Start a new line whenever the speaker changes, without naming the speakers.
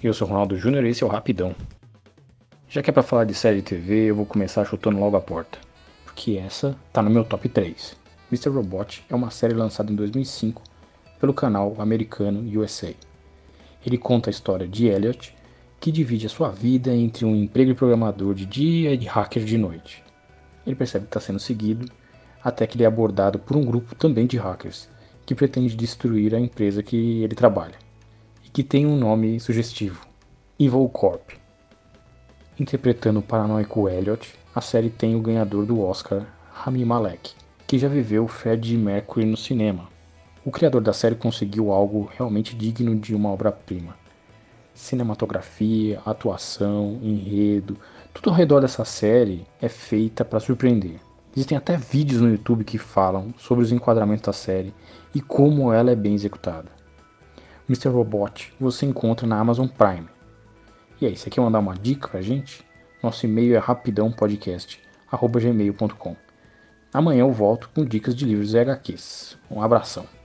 Eu sou Ronaldo Júnior e esse é o Rapidão. Já que é pra falar de série de TV, eu vou começar chutando logo a porta. Porque essa tá no meu top 3. Mr. Robot é uma série lançada em 2005 pelo canal americano USA. Ele conta a história de Elliot, que divide a sua vida entre um emprego de programador de dia e de hacker de noite. Ele percebe que está sendo seguido, até que ele é abordado por um grupo também de hackers, que pretende destruir a empresa que ele trabalha, e que tem um nome sugestivo, Evil Corp. Interpretando o paranoico Elliot, a série tem o ganhador do Oscar, Rami Malek, que já viveu Fred Mercury no cinema. O criador da série conseguiu algo realmente digno de uma obra-prima. Cinematografia, atuação, enredo, tudo ao redor dessa série é feita para surpreender. Existem até vídeos no YouTube que falam sobre os enquadramentos da série e como ela é bem executada. Mr. Robot você encontra na Amazon Prime. E aí, você quer mandar uma dica pra gente? Nosso e-mail é rapidãopodcast.gmail.com Amanhã eu volto com dicas de livros e HQs. Um abração.